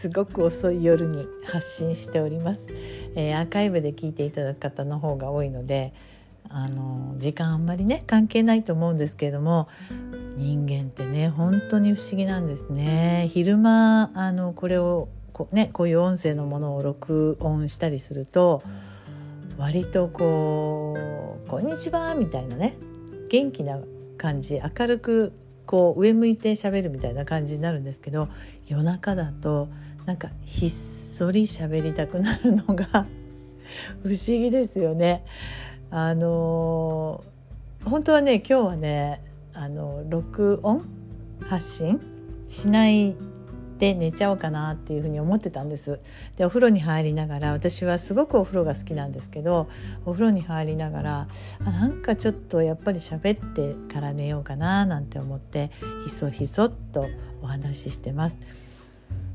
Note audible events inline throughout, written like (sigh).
すごく遅い夜に発信しております、えー、アーカイブで聞いていただく方の方が多いのであの時間あんまりね関係ないと思うんですけれども人間ってね本当に不思議なんですね。昼間あのこれをこ,、ね、こういう音声のものを録音したりすると割とこう「こんにちは」みたいなね元気な感じ明るくこう上向いて喋るみたいな感じになるんですけど夜中だとなんかひっそり喋りたくなるのが (laughs) 不思議ですよね。あの本当はね今日はねあの録音？発信？しないで寝ちゃおうかなっていうふうに思ってたんです。でお風呂に入りながら私はすごくお風呂が好きなんですけどお風呂に入りながらあなんかちょっとやっぱり喋ってから寝ようかななんて思ってひそひそっとお話ししてます。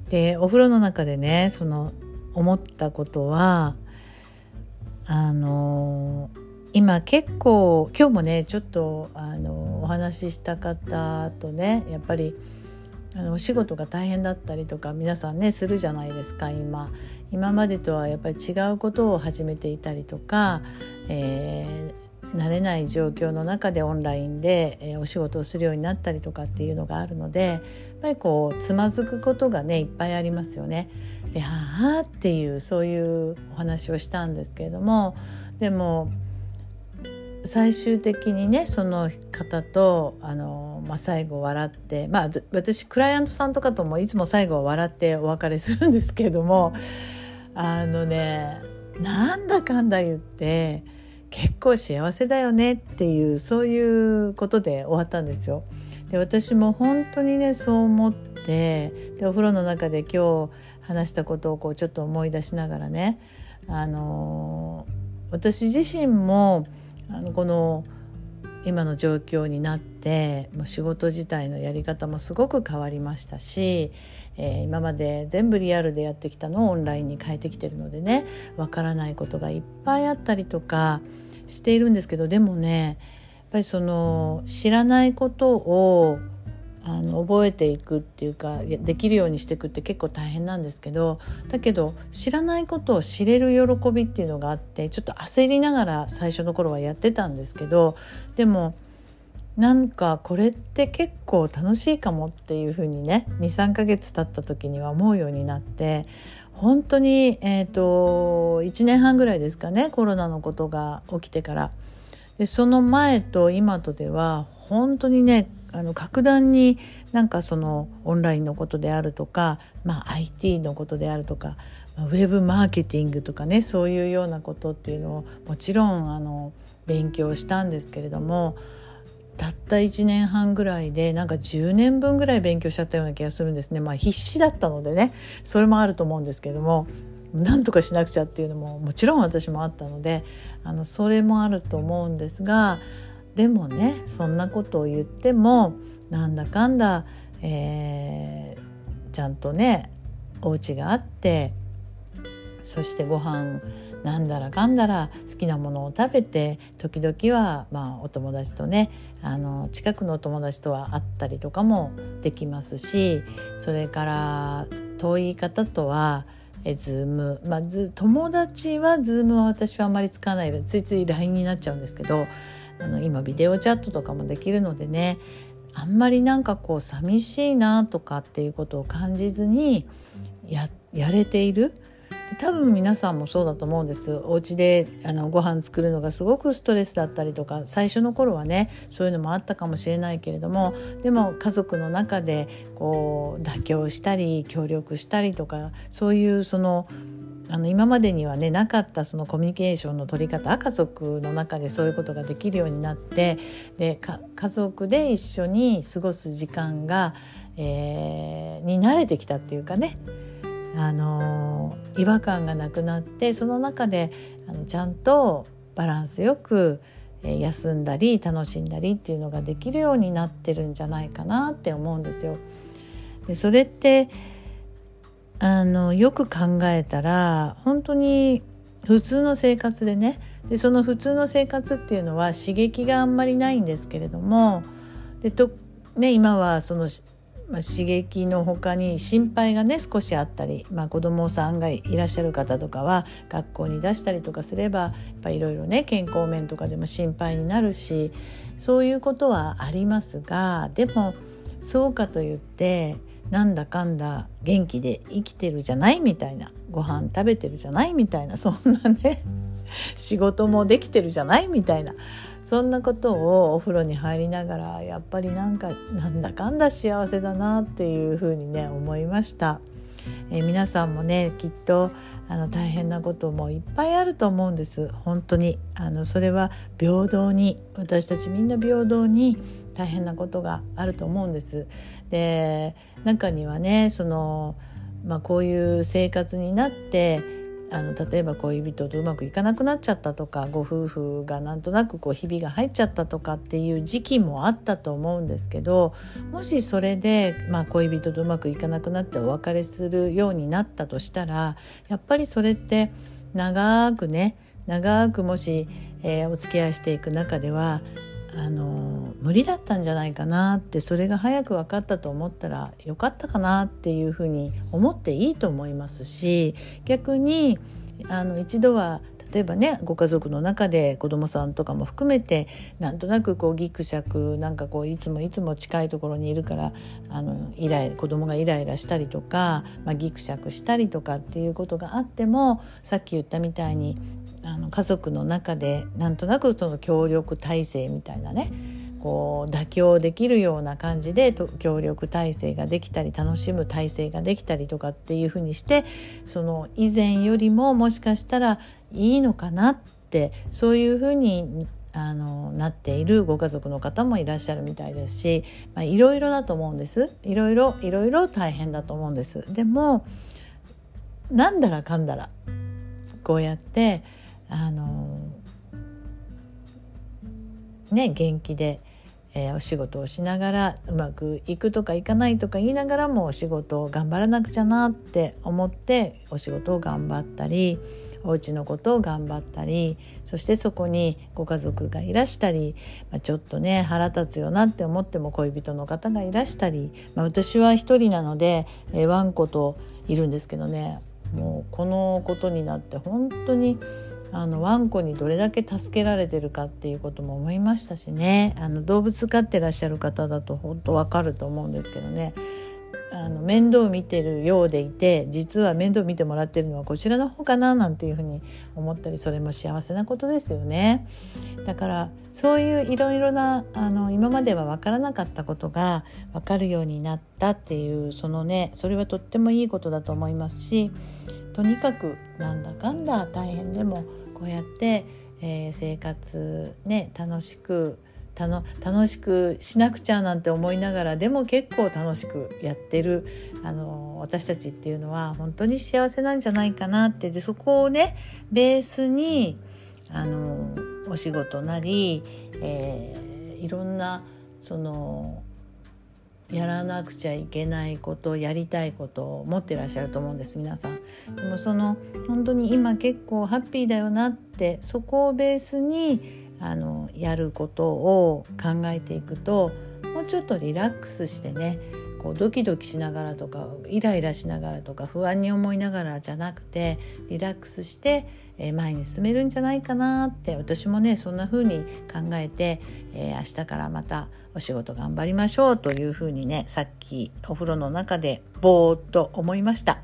でお風呂の中でねその思ったことはあの今結構今日もねちょっとあのお話しした方とねやっぱりあのお仕事が大変だったりとか皆さんねするじゃないですか今今までとはやっぱり違うことを始めていたりとか、えー、慣れない状況の中でオンラインで、えー、お仕事をするようになったりとかっていうのがあるのでやっぱりこうつまずくことがねいっぱいありますよね。ではあっていうそういうお話をしたんですけれどもでも最終的にねその方とあの、まあ、最後笑ってまあ私クライアントさんとかともいつも最後は笑ってお別れするんですけれどもあのねなんだかんだ言って結構幸せだよねっていうそういうことで終わったんですよ。で私も本当にねそう思ってでお風呂の中で今日話したことをこうちょっと思い出しながらねあの私自身もあのこの今の状況になってもう仕事自体のやり方もすごく変わりましたし、えー、今まで全部リアルでやってきたのをオンラインに変えてきてるのでねわからないことがいっぱいあったりとかしているんですけどでもねやっぱりその知らないことをあの覚えていくっていうかできるようにしていくって結構大変なんですけどだけど知らないことを知れる喜びっていうのがあってちょっと焦りながら最初の頃はやってたんですけどでもなんかこれって結構楽しいかもっていうふうにね23ヶ月経った時には思うようになって本当に、えーと、1年半ぐらいですかねコロナのことが起きてから。でその前と今とでは本当にねあの格段になんかそのオンラインのことであるとか、まあ、IT のことであるとかウェブマーケティングとかねそういうようなことっていうのをもちろんあの勉強したんですけれどもたった1年半ぐらいでなんか10年分ぐらい勉強しちゃったような気がするんですね。まあ必死だったのでねそれもあると思うんですけどもなんとかしなくちゃっていうのももちろん私もあったのであのそれもあると思うんですがでもねそんなことを言ってもなんだかんだ、えー、ちゃんとねお家があってそしてご飯なんだらかんだら好きなものを食べて時々はまあお友達とねあの近くのお友達とは会ったりとかもできますしそれから遠い方とはえズーム。まあ友達はズームは私はあまり使わないでついつい LINE になっちゃうんですけどあの今ビデオチャットとかもできるのでねあんまりなんかこう寂しいなとかっていうことを感じずにややれている多分皆さんもそうだと思うんです。お家であのご飯作るのがすごくストレスだったりとか最初の頃はねそういうのもあったかもしれないけれどもでも家族の中でこう妥協したり協力したりとかそういうそのあの今までにはねなかったそのコミュニケーションの取り方家族の中でそういうことができるようになってで家族で一緒に過ごす時間が、えー、に慣れてきたっていうかねあの違和感がなくなってその中であのちゃんとバランスよく休んだり楽しんだりっていうのができるようになってるんじゃないかなって思うんですよ。でそれってあのよく考えたら本当に普通の生活でねでその普通の生活っていうのは刺激があんまりないんですけれどもでと、ね、今はそのまあ、刺激の他に心配がね少しあったり、まあ、子どもさんがいらっしゃる方とかは学校に出したりとかすればいろいろね健康面とかでも心配になるしそういうことはありますがでもそうかといってなんだかんだ元気で生きてるじゃないみたいなご飯食べてるじゃないみたいなそんなね仕事もできてるじゃないみたいなそんなことをお風呂に入りながらやっぱりなんかなんだかんだ幸せだなっていうふうにね思いました。えー、皆さんもねきっとあの大変なこともいっぱいあると思うんです本当にあのそれは平等に私たちみんな平等に大変なことがあると思うんです。で中にはねその、まあ、こういう生活になってあの例えば恋人とうまくいかなくなっちゃったとかご夫婦がなんとなくこうひびが入っちゃったとかっていう時期もあったと思うんですけどもしそれで、まあ、恋人とうまくいかなくなってお別れするようになったとしたらやっぱりそれって長くね長くもし、えー、お付き合いしていく中ではあの無理だったんじゃないかなってそれが早く分かったと思ったらよかったかなっていうふうに思っていいと思いますし逆にあの一度は例えばねご家族の中で子どもさんとかも含めてなんとなくこうギクシャクなんかこういつもいつも近いところにいるからあのイライ子供がイライラしたりとか、まあ、ギクシャクしたりとかっていうことがあってもさっき言ったみたいにあの家族の中でなんとなくその協力体制みたいなねこう妥協できるような感じで協力体制ができたり楽しむ体制ができたりとかっていうふうにしてその以前よりももしかしたらいいのかなってそういうふうにあのなっているご家族の方もいらっしゃるみたいですし、まあ、いろいろだと思うんです。いろいろいろいろ大変だと思うんです。でもなんだらかんだらこうやってあのね元気で、えー、お仕事をしながらうまくいくとかいかないとか言いながらもお仕事を頑張らなくちゃなって思ってお仕事を頑張ったりお家のことを頑張ったりそしてそこにご家族がいらしたり、まあ、ちょっとね腹立つよなって思っても恋人の方がいらしたり、まあ、私は一人なので、えー、ワンコといるんですけどねもうこのことになって本当にあのワンコにどれだけ助けられてるかっていうことも思いましたしねあの動物飼ってらっしゃる方だと本当わかると思うんですけどねあの面倒見てるようでいて実は面倒見てもらってるのはこちらの方かななんていうふうに思ったりそれも幸せなことですよね。だからそういういろいろなあの今までは分からなかったことが分かるようになったっていうそのねそれはとってもいいことだと思いますしとにかくなんだかんだ大変でもこうやって、えー、生活ね楽しく楽しくしなくちゃなんて思いながらでも結構楽しくやってるあの私たちっていうのは本当に幸せなんじゃないかなって。でそこをねベースにあのお仕事なり、えー、いろんなそのやらなくちゃいけないことやりたいことを持ってらっしゃると思うんです皆さん。でもその本当に今結構ハッピーだよなってそこをベースにあのやることを考えていくともうちょっとリラックスしてねこうドキドキしながらとかイライラしながらとか不安に思いながらじゃなくてリラックスして前に進めるんじゃないかなって私もねそんな風に考えて、えー、明日からまたお仕事頑張りましょうという風にねさっきお風呂の中でぼーっと思いました。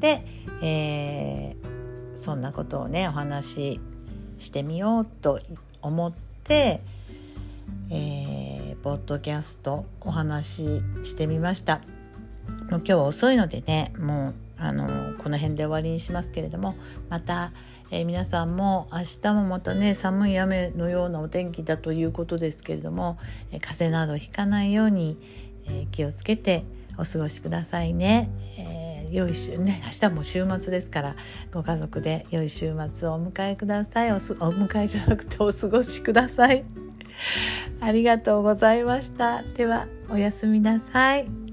で、えー、そんなことをねお話ししてみようと思って、えー、ポッドキャストお話ししてみました。もう今日は遅いのでねもうあのこの辺で終わりにしますけれどもまた、えー、皆さんも明日もまたね寒い雨のようなお天気だということですけれども、えー、風邪などひかないように、えー、気をつけてお過ごしくださいね。え良い週ね明日も週末ですからご家族で良い週末をお迎えください。おお迎えじゃなくてお過ごしください。ありがとうございました。ではおやすみなさい。